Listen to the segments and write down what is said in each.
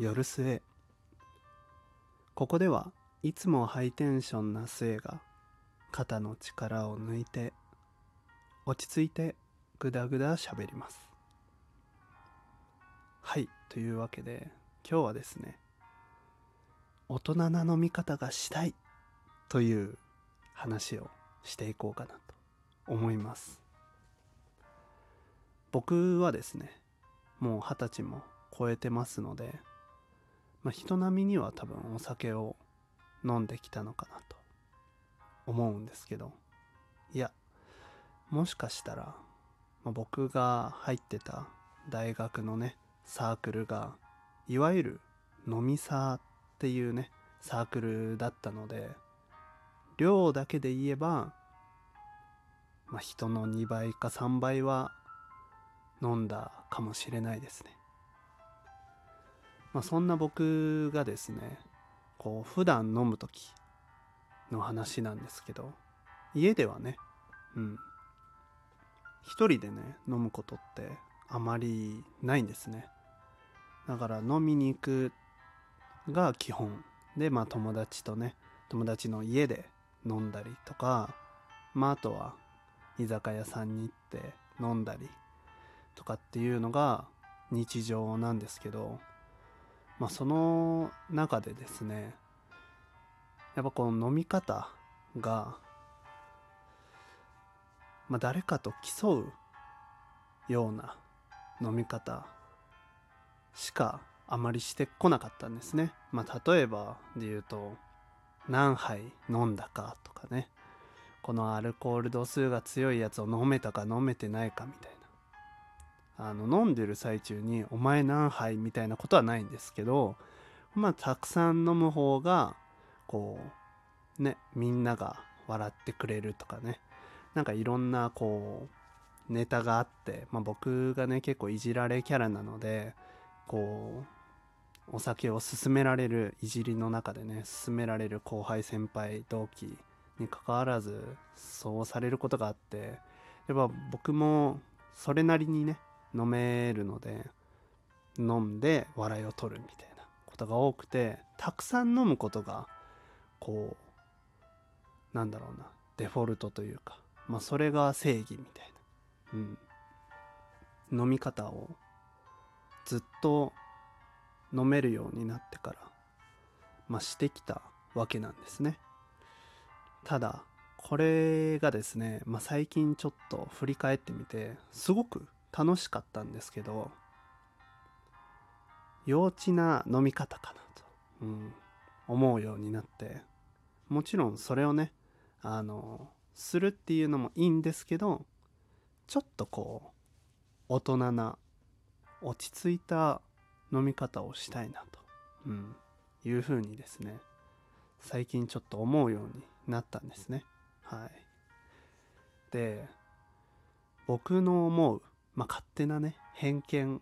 夜末。ここではいつもハイテンションな末が肩の力を抜いて落ち着いてグダグダ喋ります。はいというわけで今日はですね大人な飲み方がしたいという話をしていこうかなと思います。僕はですねもう二十歳も超えてますので、まあ、人並みには多分お酒を飲んできたのかなと思うんですけどいやもしかしたら、まあ、僕が入ってた大学のねサークルがいわゆる飲みサーっていうねサークルだったので量だけで言えば、まあ、人の2倍か3倍は飲んだかもしれないですね。まあ、そんな僕がですねこう普段飲む時の話なんですけど家ではねうん。一人でね飲むことってあまりないんですね。だから飲みに行くが基本でまあ友達とね友達の家で飲んだりとかまああとは居酒屋さんに行って飲んだりとかっていうのが日常なんですけどまあその中でですねやっぱこの飲み方がまあ誰かと競うような飲み方しかあまりしてこなかったんですね。まあ例えばで言うと何杯飲んだかとかねこのアルコール度数が強いやつを飲めたか飲めてないかみたいなあの飲んでる最中に「お前何杯?」みたいなことはないんですけどまあたくさん飲む方がこうねみんなが笑ってくれるとかねなんかいろんなこうネタがあって、まあ、僕がね結構いじられキャラなのでこうお酒を勧められるいじりの中でね勧められる後輩先輩同期にかかわらずそうされることがあってやっぱ僕もそれなりにね飲めるので飲んで笑いを取るみたいなことが多くてたくさん飲むことがこうなんだろうなデフォルトというかまあそれが正義みたいなうん飲み方をずっと飲めるようになってから、まあ、してきたわけなんですね。ただ、これがですね、まあ、最近ちょっと振り返ってみて、すごく楽しかったんですけど、幼稚な飲み方かなと、うん、思うようになって、もちろんそれをね、あの、するっていうのもいいんですけど、ちょっとこう、大人な、落ち着いた飲み方をしたいなと、うん、いうふうにですね最近ちょっと思うようになったんですね。はい。で僕の思う、まあ、勝手なね偏見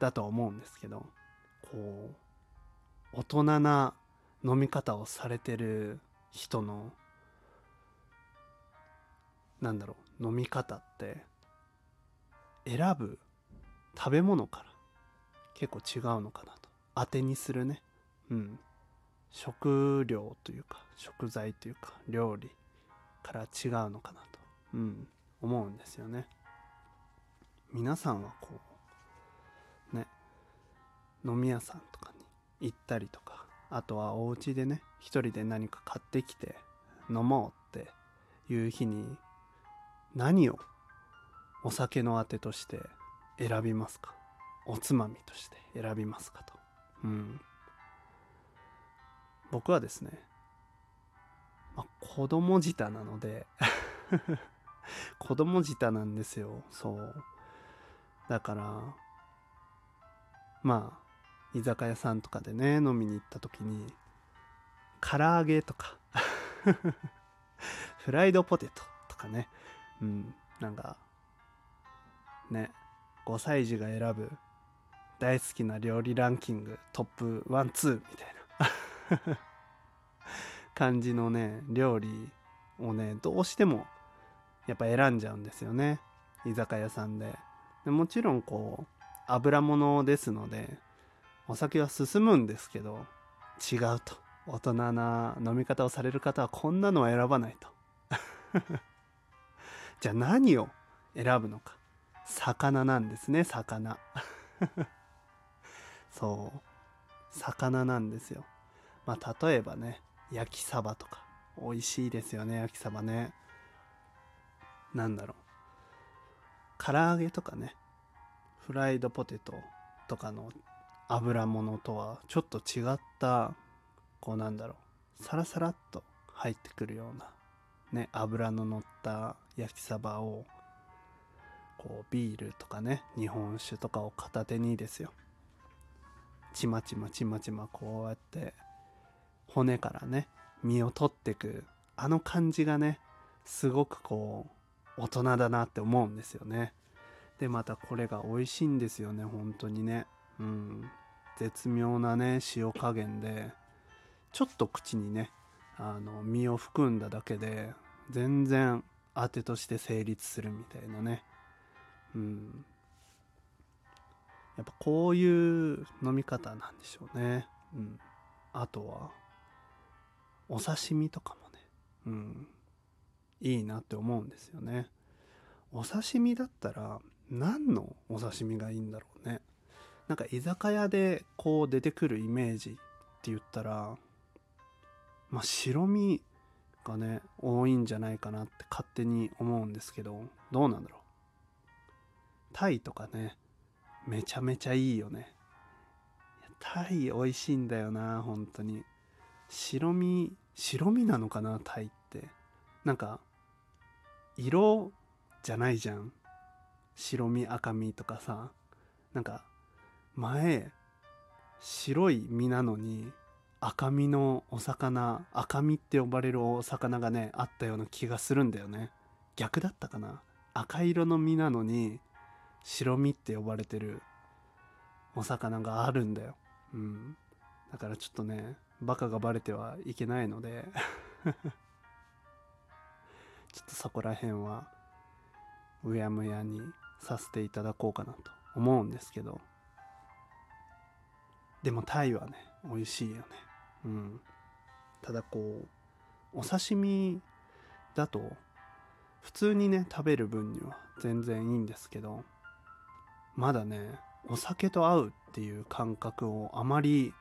だと思うんですけどこう大人な飲み方をされてる人のなんだろう飲み方って選ぶ食べ物から結構違うのかなと。当てにするね。うん。食料というか食材というか料理から違うのかなと、うん、思うんですよね。皆さんはこうね飲み屋さんとかに行ったりとかあとはお家でね一人で何か買ってきて飲もうっていう日に何をお酒のあてとして選びますか？おつまみとして選びますかと。うん。僕はですね、まあ、子供舌なので 子供舌なんですよ。そう。だから、まあ、居酒屋さんとかでね、飲みに行った時に、唐揚げとか フライドポテトとかね、うん、なんか、ね、5歳児が選ぶ大好きな料理ランキングトップワンツーみたいな 感じのね料理をねどうしてもやっぱ選んじゃうんですよね。居酒屋さんで。でもちろんこう油物ですのでお酒は進むんですけど違うと。大人な飲み方をされる方はこんなのは選ばないと。じゃあ何を選ぶのか。魚なんですね魚。そう。魚なんですよ。まあ例えばね焼きサバとか。美味しいですよね焼きサバね。なんだろう。唐揚げとかね。フライドポテトとかの油物とはちょっと違ったこうなんだろうサラサラっと入ってくるようなね油の乗った焼きサバをこうビールとかね日本酒とかを片手にですよ。ちまちまちまちまこうやって骨からね身を取ってくあの感じがねすごくこう大人だなって思うんですよね。でまたこれが美味しいんですよね本当にね。うん。絶妙なね塩加減でちょっと口にねあの身を含んだだけで全然当てとして成立するみたいなね。うん。やっぱこういう飲み方なんでしょうね。うん。あとはお刺身とかもね。うん。いいなって思うんですよね。お刺身だったら何のお刺身がいいんだろうね。なんか居酒屋でこう出てくるイメージって言ったらまあ白身がね多いんじゃないかなって勝手に思うんですけどどうなんだろう。タイとかねめちゃめちゃいいよね。タイ美味しいんだよな本当に。白身白身なのかなタイって。なんか色じゃないじゃん。白身赤身とかさなんか前白い身なのに赤身のお魚赤身って呼ばれるお魚がねあったような気がするんだよね。逆だったかな？赤色の身なのに白身って呼ばれてるお魚があるんだよ。うん。だからちょっとねバカがバレてはいけないので。ちょっとそこら辺はうやむやにさせていただこうかなと思うんですけど。でもタイはね美味しいよね。うん。ただこうお刺身だと普通にね食べる分には全然いいんですけどまだねお酒と合うっていう感覚をあまり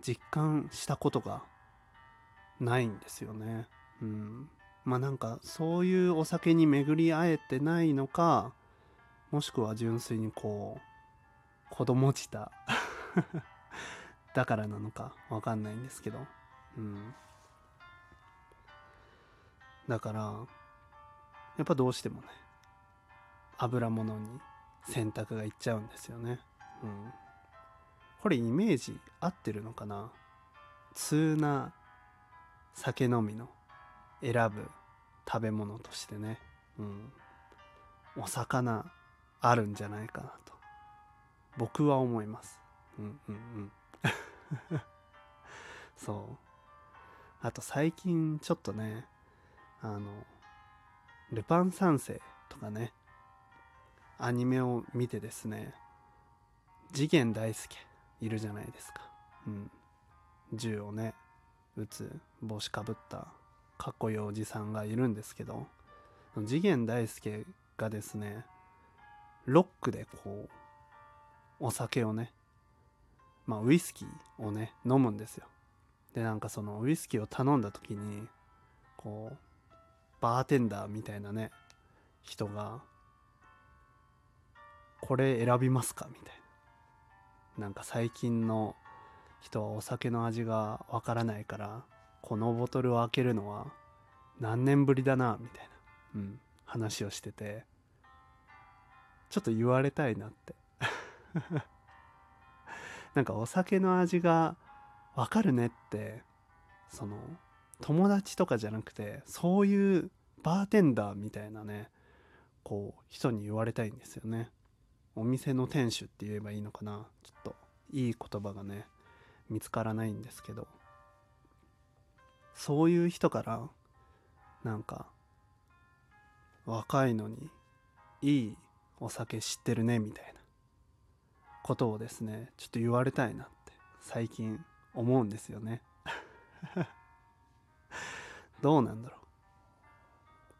実感したことがないんですよね。うん。まあなんかそういうお酒に巡り会えてないのかもしくは純粋にこう子供舌 だからなのかわかんないんですけど。うん。だからやっぱどうしてもね油物に選択がいっちゃうんですよね。うん。これイメージ合ってるのかな？通な酒飲みの選ぶ食べ物としてね。うん。お魚あるんじゃないかなと。僕は思います。うんうんうん。そう。あと最近ちょっとねあのルパン三世とかねアニメを見てですね次元大介いるじゃないですか。うん。銃をね撃つ帽子かぶったかっこいいおじさんがいるんですけど次元大介がですねロックでこうお酒をねまあウイスキーをね飲むんですよ。でなんかそのウイスキーを頼んだ時にこうバーテンダーみたいなね人がこれ選びますかみたいな。なんか最近の人はお酒の味がわからないからこのボトルを開けるのは何年ぶりだなみたいな、うん、話をしてて。ちょっと言われたいなって。なんかお酒の味がわかるねってその友達とかじゃなくてそういうバーテンダーみたいなねこう人に言われたいんですよね。お店の店主って言えばいいのかな。ちょっといい言葉がね見つからないんですけど。そういう人からなんか若いのにいいお酒知ってるねみたいな。ことをですねちょっと言われたいなって最近思うんですよね。どうなんだろ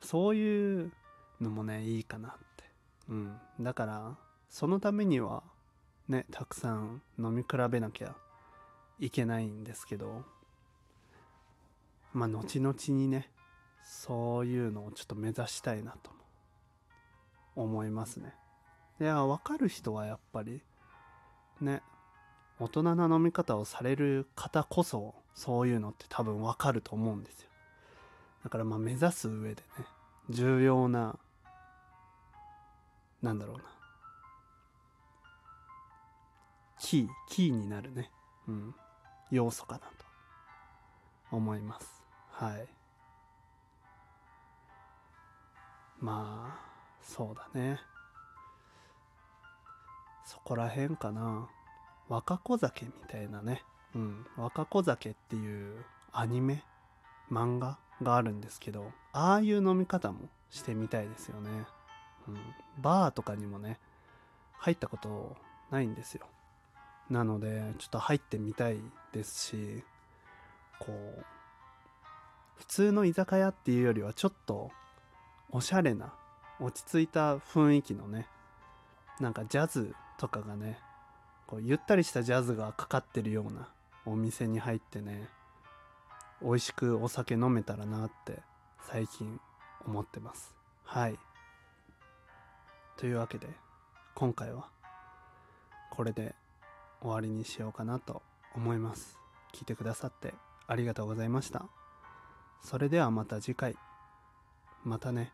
う。そういうのもねいいかなって。うん。だからそのためにはねたくさん飲み比べなきゃいけないんですけどまあ後々にねそういうのをちょっと目指したいなと思思いますね。いや分かる人はやっぱりね大人な飲み方をされる方こそそういうのって多分分かると思うんですよ。だからまあ目指す上でね重要ななんだろうなキーキーになるねうん要素かなと思います。はい。まあそうだね。そこら辺かな。若子酒みたいなね。うん。若子酒っていうアニメ漫画があるんですけどああいう飲み方もしてみたいですよね、うん、バーとかにもね入ったことないんですよ。なのでちょっと入ってみたいですしこう普通の居酒屋っていうよりはちょっとおしゃれな落ち着いた雰囲気のねなんかジャズとかがねこうゆったりしたジャズがかかってるようなお店に入ってね美味しくお酒飲めたらなって最近思ってます。はい。というわけで今回はこれで終わりにしようかなと思います。聞いてくださってありがとうございました。それではまた次回。またね。